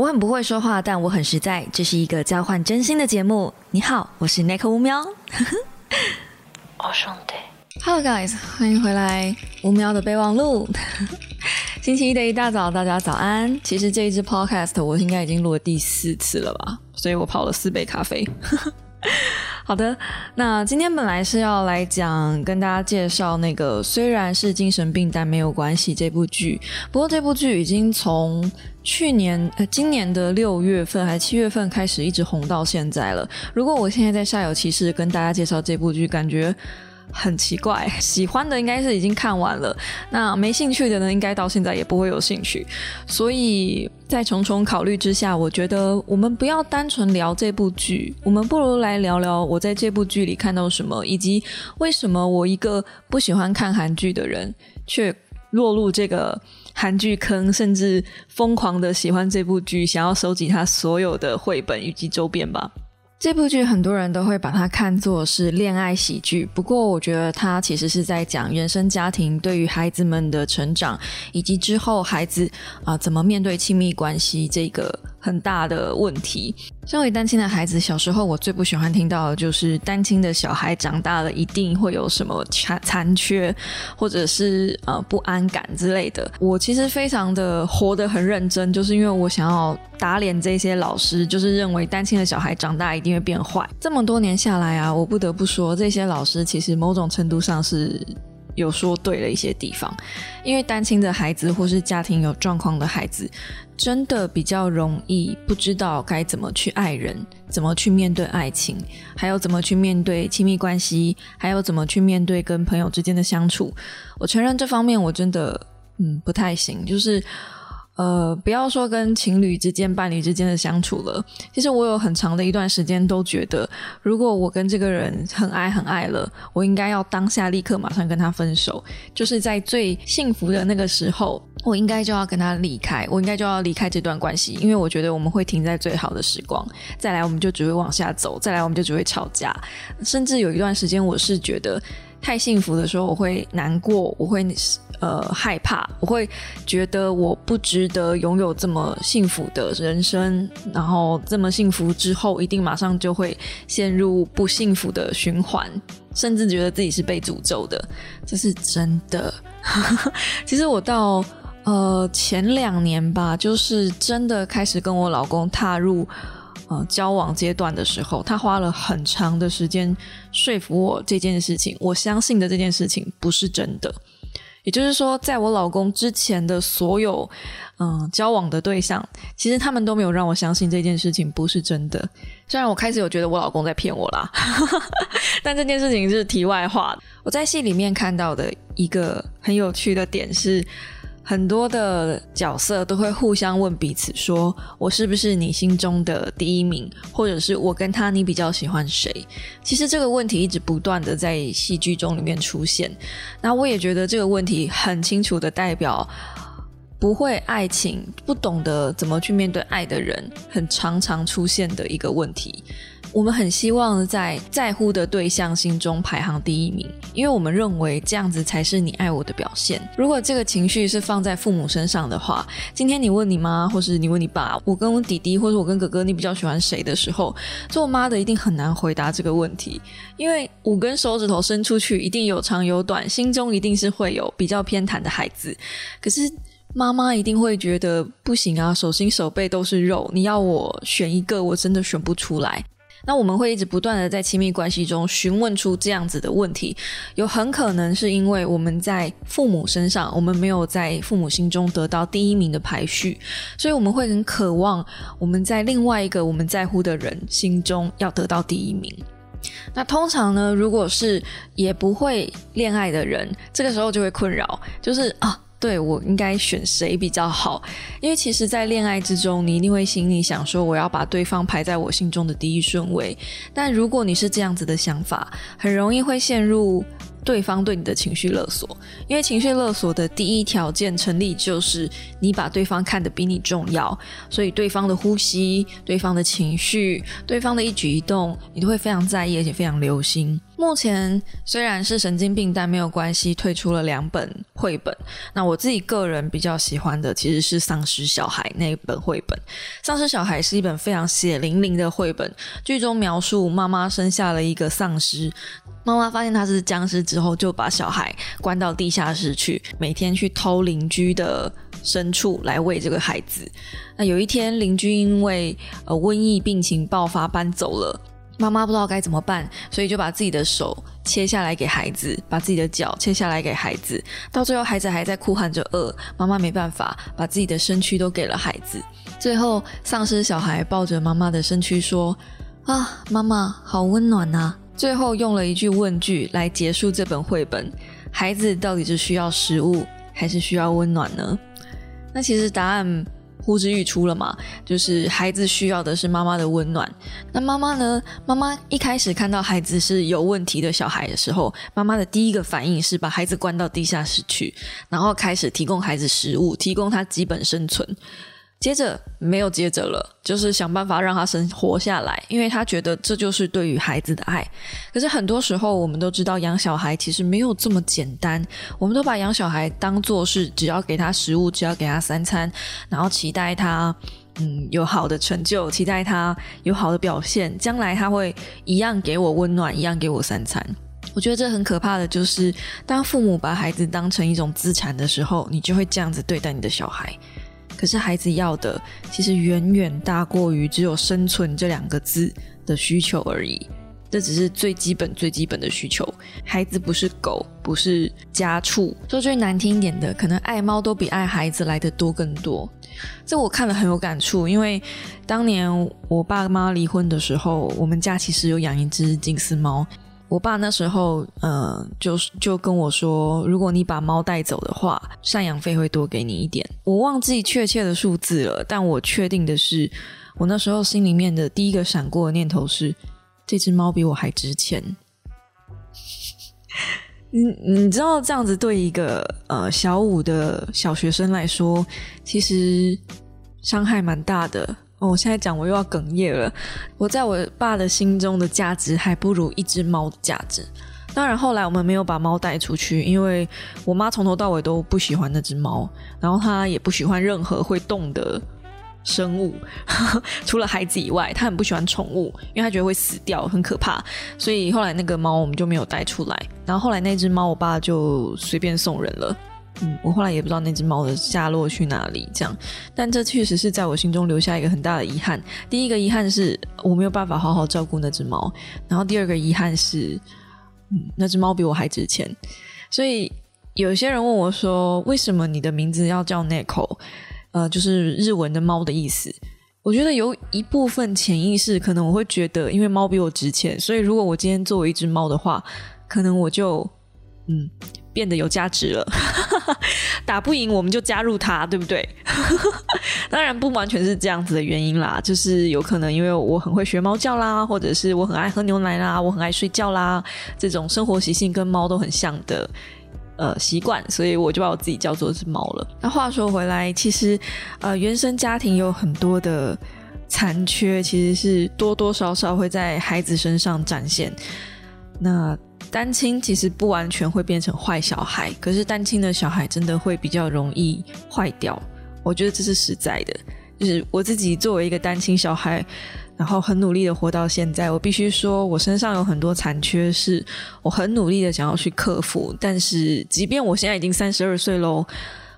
我很不会说话，但我很实在。这是一个交换真心的节目。你好，我是 Nick 乌喵。哦兄弟，Hello guys，欢迎回来乌喵的备忘录。星期一的一大早，大家早安。其实这一支 Podcast 我应该已经录了第四次了吧，所以我泡了四杯咖啡。好的，那今天本来是要来讲跟大家介绍那个虽然是精神病但没有关系这部剧，不过这部剧已经从去年呃今年的六月份还是七月份开始一直红到现在了。如果我现在在下有其事跟大家介绍这部剧，感觉。很奇怪，喜欢的应该是已经看完了，那没兴趣的呢，应该到现在也不会有兴趣。所以在重重考虑之下，我觉得我们不要单纯聊这部剧，我们不如来聊聊我在这部剧里看到什么，以及为什么我一个不喜欢看韩剧的人，却落入这个韩剧坑，甚至疯狂的喜欢这部剧，想要收集它所有的绘本以及周边吧。这部剧很多人都会把它看作是恋爱喜剧，不过我觉得它其实是在讲原生家庭对于孩子们的成长，以及之后孩子啊怎么面对亲密关系这个很大的问题。身为单亲的孩子，小时候我最不喜欢听到的就是单亲的小孩长大了一定会有什么残残缺，或者是呃不安感之类的。我其实非常的活得很认真，就是因为我想要打脸这些老师，就是认为单亲的小孩长大一定会变坏。这么多年下来啊，我不得不说，这些老师其实某种程度上是。有说对了一些地方，因为单亲的孩子或是家庭有状况的孩子，真的比较容易不知道该怎么去爱人，怎么去面对爱情，还有怎么去面对亲密关系，还有怎么去面对跟朋友之间的相处。我承认这方面我真的嗯不太行，就是。呃，不要说跟情侣之间、伴侣之间的相处了。其实我有很长的一段时间都觉得，如果我跟这个人很爱、很爱了，我应该要当下立刻马上跟他分手。就是在最幸福的那个时候，我应该就要跟他离开，我应该就要离开这段关系，因为我觉得我们会停在最好的时光。再来，我们就只会往下走；再来，我们就只会吵架。甚至有一段时间，我是觉得。太幸福的时候，我会难过，我会呃害怕，我会觉得我不值得拥有这么幸福的人生，然后这么幸福之后，一定马上就会陷入不幸福的循环，甚至觉得自己是被诅咒的，这是真的。其实我到呃前两年吧，就是真的开始跟我老公踏入。呃，交往阶段的时候，他花了很长的时间说服我这件事情，我相信的这件事情不是真的。也就是说，在我老公之前的所有嗯交往的对象，其实他们都没有让我相信这件事情不是真的。虽然我开始有觉得我老公在骗我啦，但这件事情是题外话。我在戏里面看到的一个很有趣的点是。很多的角色都会互相问彼此，说我是不是你心中的第一名，或者是我跟他你比较喜欢谁？其实这个问题一直不断的在戏剧中里面出现。那我也觉得这个问题很清楚的代表，不会爱情、不懂得怎么去面对爱的人，很常常出现的一个问题。我们很希望在在乎的对象心中排行第一名，因为我们认为这样子才是你爱我的表现。如果这个情绪是放在父母身上的话，今天你问你妈，或是你问你爸，我跟我弟弟，或者我跟哥哥，你比较喜欢谁的时候，做妈的一定很难回答这个问题，因为五根手指头伸出去，一定有长有短，心中一定是会有比较偏袒的孩子。可是妈妈一定会觉得不行啊，手心手背都是肉，你要我选一个，我真的选不出来。那我们会一直不断的在亲密关系中询问出这样子的问题，有很可能是因为我们在父母身上，我们没有在父母心中得到第一名的排序，所以我们会很渴望我们在另外一个我们在乎的人心中要得到第一名。那通常呢，如果是也不会恋爱的人，这个时候就会困扰，就是啊。对我应该选谁比较好？因为其实，在恋爱之中，你一定会心里想说，我要把对方排在我心中的第一顺位。但如果你是这样子的想法，很容易会陷入对方对你的情绪勒索。因为情绪勒索的第一条件成立，就是你把对方看得比你重要，所以对方的呼吸、对方的情绪、对方的一举一动，你都会非常在意，而且非常留心。目前虽然是神经病，但没有关系，推出了两本绘本。那我自己个人比较喜欢的其实是《丧尸小孩》那一本绘本。《丧尸小孩》是一本非常血淋淋的绘本，剧中描述妈妈生下了一个丧尸，妈妈发现他是僵尸之后，就把小孩关到地下室去，每天去偷邻居的牲畜来喂这个孩子。那有一天，邻居因为呃瘟疫病情爆发搬走了。妈妈不知道该怎么办，所以就把自己的手切下来给孩子，把自己的脚切下来给孩子。到最后，孩子还在哭喊着饿，妈妈没办法，把自己的身躯都给了孩子。最后，丧尸小孩抱着妈妈的身躯说：“啊，妈妈好温暖啊！”最后用了一句问句来结束这本绘本：孩子到底是需要食物，还是需要温暖呢？那其实答案。呼之欲出了嘛？就是孩子需要的是妈妈的温暖。那妈妈呢？妈妈一开始看到孩子是有问题的小孩的时候，妈妈的第一个反应是把孩子关到地下室去，然后开始提供孩子食物，提供他基本生存。接着没有接着了，就是想办法让他生活下来，因为他觉得这就是对于孩子的爱。可是很多时候，我们都知道养小孩其实没有这么简单。我们都把养小孩当做是只要给他食物，只要给他三餐，然后期待他嗯有好的成就，期待他有好的表现，将来他会一样给我温暖，一样给我三餐。我觉得这很可怕的就是，当父母把孩子当成一种资产的时候，你就会这样子对待你的小孩。可是孩子要的其实远远大过于只有生存这两个字的需求而已，这只是最基本最基本的需求。孩子不是狗，不是家畜。说最难听一点的，可能爱猫都比爱孩子来的多更多。这我看了很有感触，因为当年我爸妈离婚的时候，我们家其实有养一只金丝猫。我爸那时候，呃，就就跟我说，如果你把猫带走的话，赡养费会多给你一点。我忘记确切的数字了，但我确定的是，我那时候心里面的第一个闪过的念头是，这只猫比我还值钱。你你知道这样子对一个呃小五的小学生来说，其实伤害蛮大的。哦，我现在讲我又要哽咽了。我在我爸的心中的价值还不如一只猫的价值。当然，后来我们没有把猫带出去，因为我妈从头到尾都不喜欢那只猫，然后她也不喜欢任何会动的生物，除了孩子以外，她很不喜欢宠物，因为她觉得会死掉，很可怕。所以后来那个猫我们就没有带出来。然后后来那只猫，我爸就随便送人了。嗯，我后来也不知道那只猫的下落去哪里，这样，但这确实是在我心中留下一个很大的遗憾。第一个遗憾是我没有办法好好照顾那只猫，然后第二个遗憾是，嗯，那只猫比我还值钱。所以有些人问我说，为什么你的名字要叫 Neko？呃，就是日文的猫的意思。我觉得有一部分潜意识，可能我会觉得，因为猫比我值钱，所以如果我今天作为一只猫的话，可能我就，嗯。变得有价值了，打不赢我们就加入他，对不对？当然不完全是这样子的原因啦，就是有可能因为我很会学猫叫啦，或者是我很爱喝牛奶啦，我很爱睡觉啦，这种生活习性跟猫都很像的呃习惯，所以我就把我自己叫做是猫了。那话说回来，其实呃原生家庭有很多的残缺，其实是多多少少会在孩子身上展现。那单亲其实不完全会变成坏小孩，可是单亲的小孩真的会比较容易坏掉。我觉得这是实在的，就是我自己作为一个单亲小孩，然后很努力的活到现在，我必须说我身上有很多残缺，是我很努力的想要去克服。但是即便我现在已经三十二岁喽，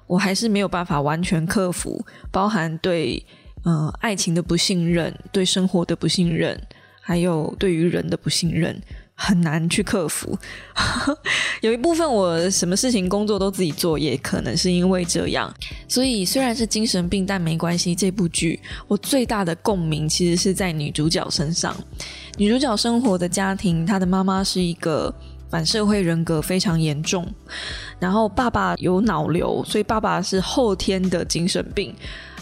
我还是没有办法完全克服，包含对嗯爱情的不信任、对生活的不信任，还有对于人的不信任。很难去克服，有一部分我什么事情工作都自己做，也可能是因为这样。所以虽然是精神病，但没关系。这部剧我最大的共鸣其实是在女主角身上。女主角生活的家庭，她的妈妈是一个反社会人格非常严重，然后爸爸有脑瘤，所以爸爸是后天的精神病。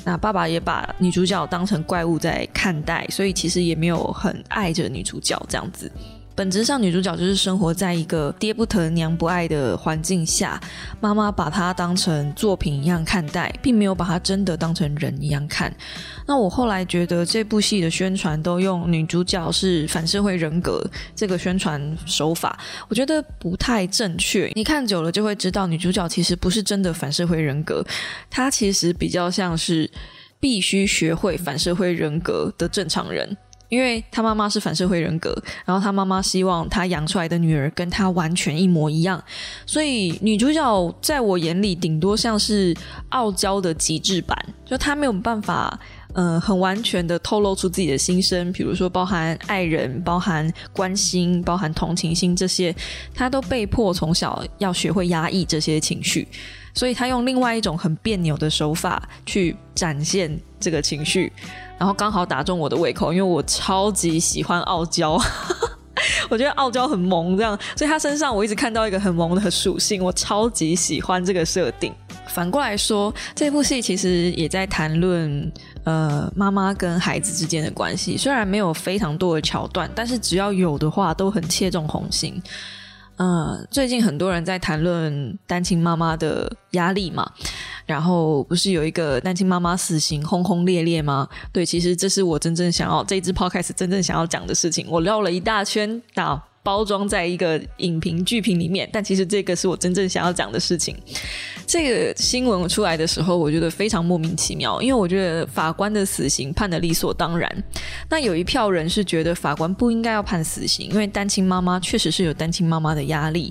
那爸爸也把女主角当成怪物在看待，所以其实也没有很爱着女主角这样子。本质上，女主角就是生活在一个爹不疼娘不爱的环境下，妈妈把她当成作品一样看待，并没有把她真的当成人一样看。那我后来觉得这部戏的宣传都用女主角是反社会人格这个宣传手法，我觉得不太正确。你看久了就会知道，女主角其实不是真的反社会人格，她其实比较像是必须学会反社会人格的正常人。因为他妈妈是反社会人格，然后他妈妈希望他养出来的女儿跟他完全一模一样，所以女主角在我眼里顶多像是傲娇的极致版，就她没有办法，呃，很完全的透露出自己的心声，比如说包含爱人、包含关心、包含同情心这些，她都被迫从小要学会压抑这些情绪，所以她用另外一种很别扭的手法去展现这个情绪。然后刚好打中我的胃口，因为我超级喜欢傲娇，我觉得傲娇很萌，这样，所以他身上我一直看到一个很萌的属性，我超级喜欢这个设定。反过来说，这部戏其实也在谈论呃妈妈跟孩子之间的关系，虽然没有非常多的桥段，但是只要有的话，都很切中红心。嗯，最近很多人在谈论单亲妈妈的压力嘛，然后不是有一个单亲妈妈死刑轰轰烈烈吗？对，其实这是我真正想要这一支 podcast 真正想要讲的事情，我绕了一大圈啊。包装在一个影评剧评里面，但其实这个是我真正想要讲的事情。这个新闻出来的时候，我觉得非常莫名其妙，因为我觉得法官的死刑判的理所当然。那有一票人是觉得法官不应该要判死刑，因为单亲妈妈确实是有单亲妈妈的压力。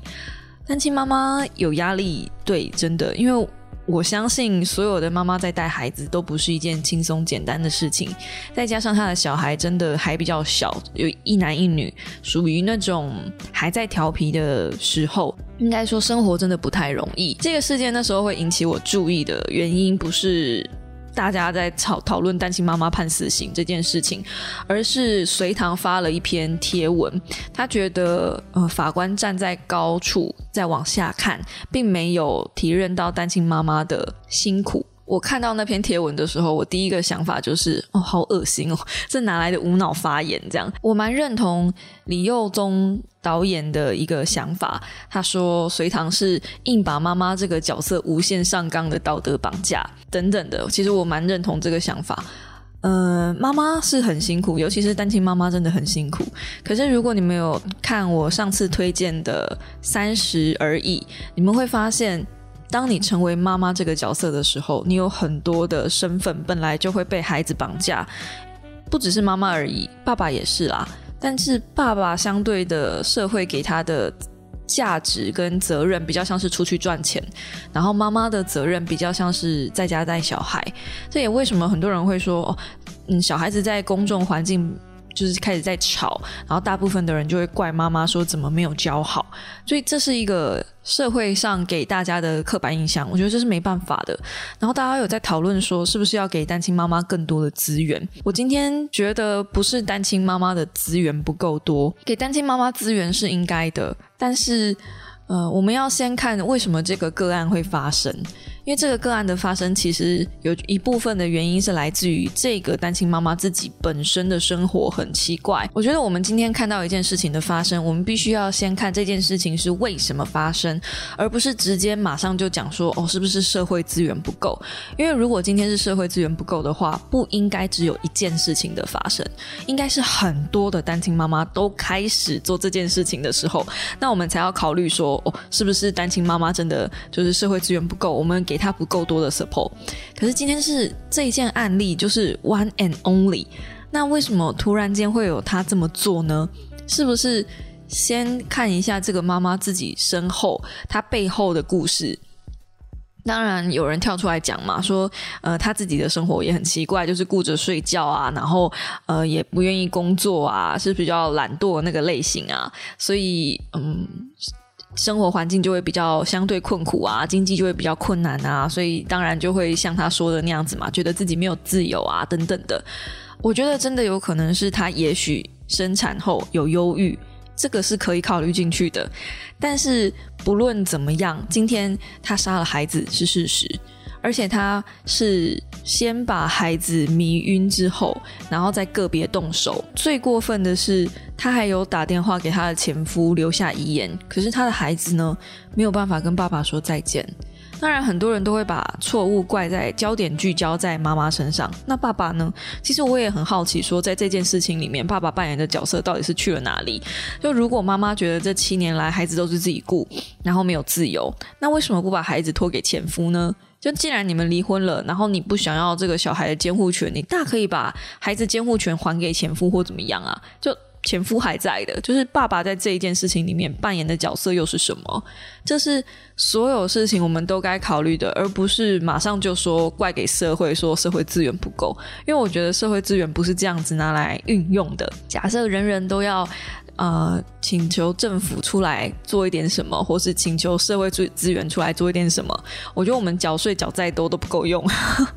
单亲妈妈有压力，对，真的，因为。我相信所有的妈妈在带孩子都不是一件轻松简单的事情，再加上他的小孩真的还比较小，有一男一女，属于那种还在调皮的时候，应该说生活真的不太容易。这个事件那时候会引起我注意的原因不是。大家在讨讨论单亲妈妈判死刑这件事情，而是隋唐发了一篇贴文，他觉得呃法官站在高处再往下看，并没有体认到单亲妈妈的辛苦。我看到那篇贴文的时候，我第一个想法就是哦，好恶心哦，这哪来的无脑发言？这样，我蛮认同李佑宗导演的一个想法。他说，隋唐是硬把妈妈这个角色无限上纲的道德绑架等等的。其实我蛮认同这个想法。呃，妈妈是很辛苦，尤其是单亲妈妈真的很辛苦。可是如果你们有看我上次推荐的《三十而已》，你们会发现。当你成为妈妈这个角色的时候，你有很多的身份，本来就会被孩子绑架，不只是妈妈而已，爸爸也是啦。但是爸爸相对的社会给他的价值跟责任比较像是出去赚钱，然后妈妈的责任比较像是在家带小孩。这也为什么很多人会说，嗯，小孩子在公众环境。就是开始在吵，然后大部分的人就会怪妈妈说怎么没有教好，所以这是一个社会上给大家的刻板印象，我觉得这是没办法的。然后大家有在讨论说，是不是要给单亲妈妈更多的资源？我今天觉得不是单亲妈妈的资源不够多，给单亲妈妈资源是应该的，但是呃，我们要先看为什么这个个案会发生。因为这个个案的发生，其实有一部分的原因是来自于这个单亲妈妈自己本身的生活很奇怪。我觉得我们今天看到一件事情的发生，我们必须要先看这件事情是为什么发生，而不是直接马上就讲说哦，是不是社会资源不够？因为如果今天是社会资源不够的话，不应该只有一件事情的发生，应该是很多的单亲妈妈都开始做这件事情的时候，那我们才要考虑说哦，是不是单亲妈妈真的就是社会资源不够？我们给他不够多的 support，可是今天是这一件案例，就是 one and only。那为什么突然间会有他这么做呢？是不是先看一下这个妈妈自己身后，她背后的故事？当然有人跳出来讲嘛，说呃，他自己的生活也很奇怪，就是顾着睡觉啊，然后呃，也不愿意工作啊，是比较懒惰那个类型啊，所以嗯。生活环境就会比较相对困苦啊，经济就会比较困难啊，所以当然就会像他说的那样子嘛，觉得自己没有自由啊，等等的。我觉得真的有可能是他也许生产后有忧郁，这个是可以考虑进去的。但是不论怎么样，今天他杀了孩子是事实，而且他是先把孩子迷晕之后，然后再个别动手。最过分的是，他还有打电话给他的前夫留下遗言，可是他的孩子呢，没有办法跟爸爸说再见。当然，很多人都会把错误怪在焦点聚焦在妈妈身上。那爸爸呢？其实我也很好奇，说在这件事情里面，爸爸扮演的角色到底是去了哪里？就如果妈妈觉得这七年来孩子都是自己顾，然后没有自由，那为什么不把孩子托给前夫呢？就既然你们离婚了，然后你不想要这个小孩的监护权，你大可以把孩子监护权还给前夫或怎么样啊？就。前夫还在的，就是爸爸在这一件事情里面扮演的角色又是什么？这是所有事情我们都该考虑的，而不是马上就说怪给社会，说社会资源不够。因为我觉得社会资源不是这样子拿来运用的。假设人人都要。呃，请求政府出来做一点什么，或是请求社会资资源出来做一点什么？我觉得我们缴税缴再多都不够用，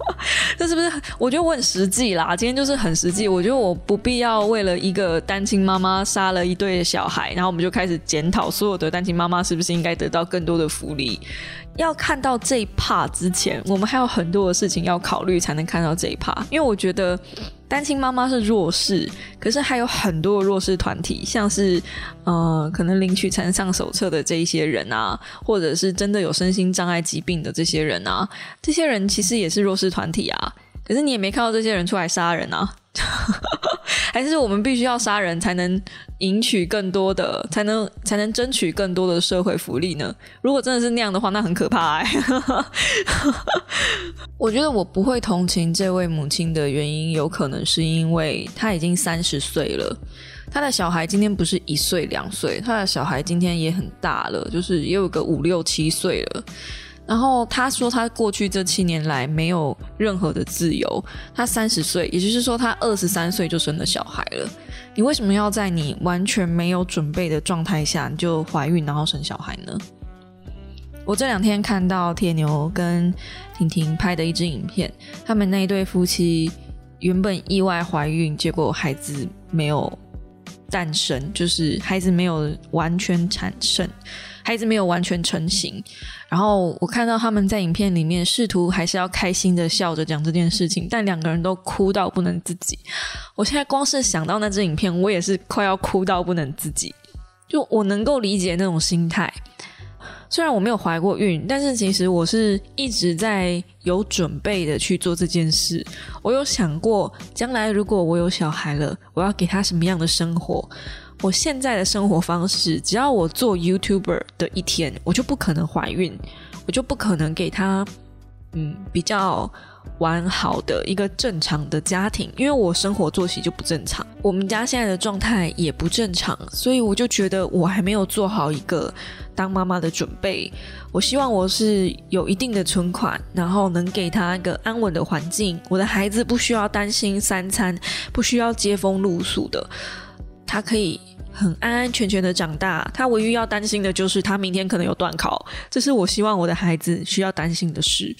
这是不是？我觉得我很实际啦，今天就是很实际。我觉得我不必要为了一个单亲妈妈杀了一对小孩，然后我们就开始检讨所有的单亲妈妈是不是应该得到更多的福利。要看到这一趴之前，我们还有很多的事情要考虑，才能看到这一趴。因为我觉得单亲妈妈是弱势，可是还有很多弱势团体，像是呃，可能领取残障手册的这一些人啊，或者是真的有身心障碍疾病的这些人啊，这些人其实也是弱势团体啊。可是你也没看到这些人出来杀人啊。还是我们必须要杀人才能赢取更多的，才能才能争取更多的社会福利呢？如果真的是那样的话，那很可怕哎。我觉得我不会同情这位母亲的原因，有可能是因为她已经三十岁了，她的小孩今天不是一岁两岁，她的小孩今天也很大了，就是也有个五六七岁了。然后他说，他过去这七年来没有任何的自由。他三十岁，也就是说，他二十三岁就生了小孩了。你为什么要在你完全没有准备的状态下就怀孕，然后生小孩呢？我这两天看到铁牛跟婷婷拍的一支影片，他们那一对夫妻原本意外怀孕，结果孩子没有诞生，就是孩子没有完全产生。孩子没有完全成型，然后我看到他们在影片里面试图还是要开心的笑着讲这件事情，但两个人都哭到不能自己。我现在光是想到那支影片，我也是快要哭到不能自己。就我能够理解那种心态，虽然我没有怀过孕，但是其实我是一直在有准备的去做这件事。我有想过，将来如果我有小孩了，我要给他什么样的生活。我现在的生活方式，只要我做 YouTuber 的一天，我就不可能怀孕，我就不可能给他嗯比较完好的一个正常的家庭，因为我生活作息就不正常，我们家现在的状态也不正常，所以我就觉得我还没有做好一个当妈妈的准备。我希望我是有一定的存款，然后能给他一个安稳的环境，我的孩子不需要担心三餐，不需要接风露宿的，他可以。很安安全全的长大，他唯一要担心的就是他明天可能有断考，这是我希望我的孩子需要担心的事。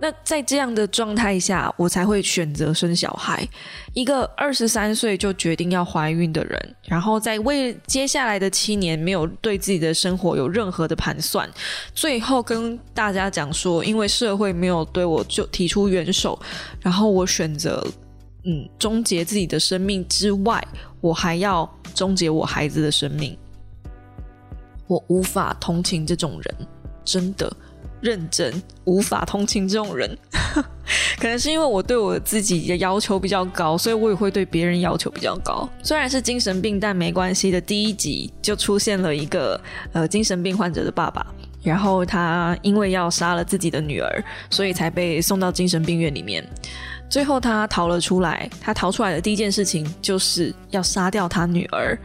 那在这样的状态下，我才会选择生小孩。一个二十三岁就决定要怀孕的人，然后在为接下来的七年没有对自己的生活有任何的盘算，最后跟大家讲说，因为社会没有对我就提出援手，然后我选择。嗯，终结自己的生命之外，我还要终结我孩子的生命。我无法同情这种人，真的认真无法同情这种人。可能是因为我对我自己的要求比较高，所以我也会对别人要求比较高。虽然是精神病，但没关系的。第一集就出现了一个呃精神病患者的爸爸，然后他因为要杀了自己的女儿，所以才被送到精神病院里面。最后他逃了出来，他逃出来的第一件事情就是要杀掉他女儿。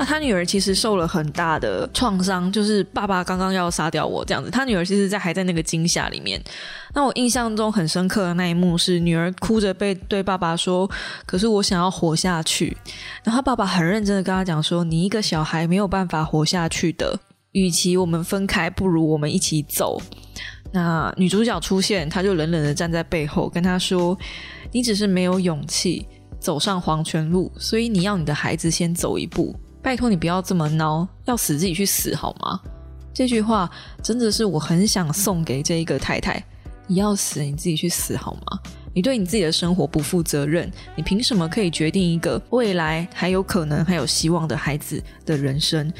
那他女儿其实受了很大的创伤，就是爸爸刚刚要杀掉我这样子。他女儿其实，在还在那个惊吓里面。那我印象中很深刻的那一幕是，女儿哭着被对爸爸说：“可是我想要活下去。”然后他爸爸很认真的跟他讲说：“你一个小孩没有办法活下去的，与其我们分开，不如我们一起走。”那女主角出现，她就冷冷的站在背后跟他说：“你只是没有勇气走上黄泉路，所以你要你的孩子先走一步。拜托你不要这么孬，要死自己去死好吗？”这句话真的是我很想送给这一个太太。你要死你自己去死好吗？你对你自己的生活不负责任，你凭什么可以决定一个未来还有可能还有希望的孩子的人生？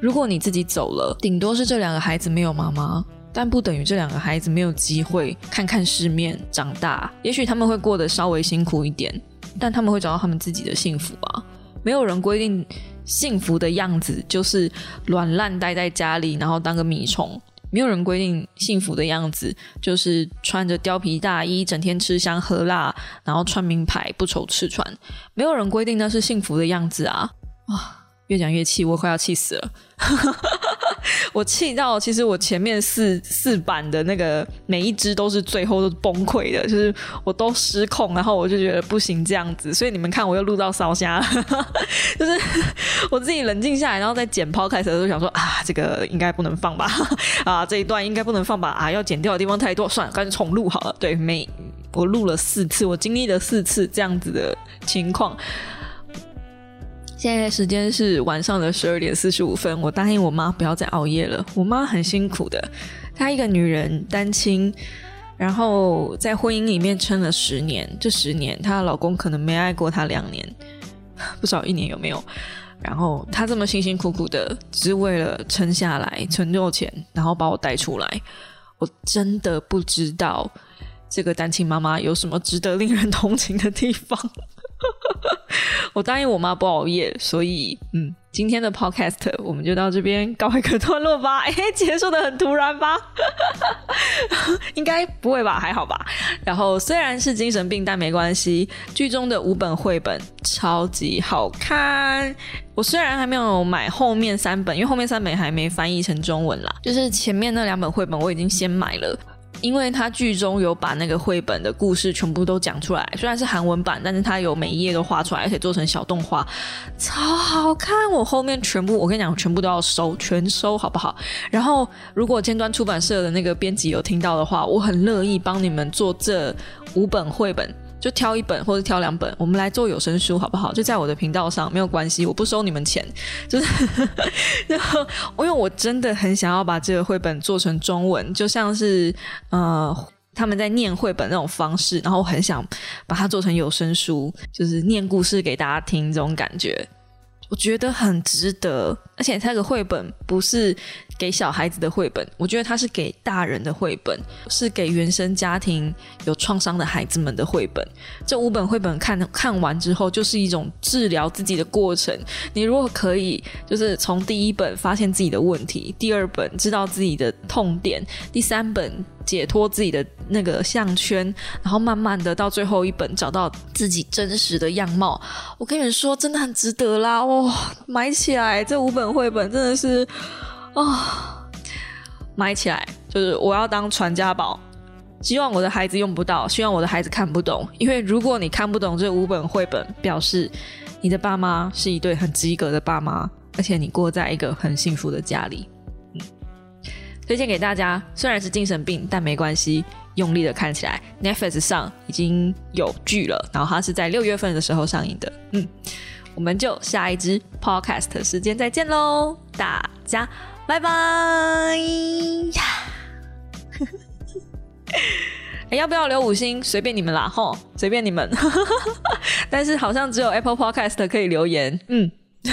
如果你自己走了，顶多是这两个孩子没有妈妈，但不等于这两个孩子没有机会看看世面、长大。也许他们会过得稍微辛苦一点，但他们会找到他们自己的幸福啊！没有人规定幸福的样子就是软烂待在家里，然后当个米虫。没有人规定幸福的样子就是穿着貂皮大衣，整天吃香喝辣，然后穿名牌，不愁吃穿。没有人规定那是幸福的样子啊！啊。越讲越气，我快要气死了。我气到，其实我前面四四版的那个每一只都是最后都崩溃的，就是我都失控，然后我就觉得不行这样子，所以你们看我又录到烧虾，就是我自己冷静下来，然后再剪抛开的时候想说啊，这个应该不能放吧，啊这一段应该不能放吧，啊要剪掉的地方太多，算了，干脆重录好了。对，每我录了四次，我经历了四次这样子的情况。现在时间是晚上的十二点四十五分。我答应我妈不要再熬夜了。我妈很辛苦的，她一个女人单亲，然后在婚姻里面撑了十年。这十年，她的老公可能没爱过她两年，不少一年有没有？然后她这么辛辛苦苦的，只是为了撑下来，存够钱，然后把我带出来。我真的不知道这个单亲妈妈有什么值得令人同情的地方。我答应我妈不熬夜，所以嗯，今天的 podcast 我们就到这边告一个段落吧。哎，结束的很突然吧？应该不会吧？还好吧？然后虽然是精神病，但没关系。剧中的五本绘本超级好看。我虽然还没有买后面三本，因为后面三本还没翻译成中文啦。就是前面那两本绘本我已经先买了。因为他剧中有把那个绘本的故事全部都讲出来，虽然是韩文版，但是他有每一页都画出来，而且做成小动画，超好看。我后面全部，我跟你讲，全部都要收，全收好不好？然后，如果尖端出版社的那个编辑有听到的话，我很乐意帮你们做这五本绘本。就挑一本或者挑两本，我们来做有声书好不好？就在我的频道上，没有关系，我不收你们钱。就是，然后因为我真的很想要把这个绘本做成中文，就像是呃他们在念绘本那种方式，然后很想把它做成有声书，就是念故事给大家听这种感觉。我觉得很值得，而且这个绘本不是给小孩子的绘本，我觉得它是给大人的绘本，是给原生家庭有创伤的孩子们的绘本。这五本绘本看看完之后，就是一种治疗自己的过程。你如果可以，就是从第一本发现自己的问题，第二本知道自己的痛点，第三本。解脱自己的那个项圈，然后慢慢的到最后一本找到自己真实的样貌。我跟你们说，真的很值得啦！哇，买起来这五本绘本真的是啊，买起来就是我要当传家宝。希望我的孩子用不到，希望我的孩子看不懂。因为如果你看不懂这五本绘本，表示你的爸妈是一对很及格的爸妈，而且你过在一个很幸福的家里。推荐给大家，虽然是精神病，但没关系，用力的看起来。Netflix 上已经有剧了，然后它是在六月份的时候上映的。嗯，我们就下一支 Podcast 时间再见喽，大家拜拜！要不要留五星？随便你们啦，吼，随便你们。但是好像只有 Apple Podcast 可以留言。嗯。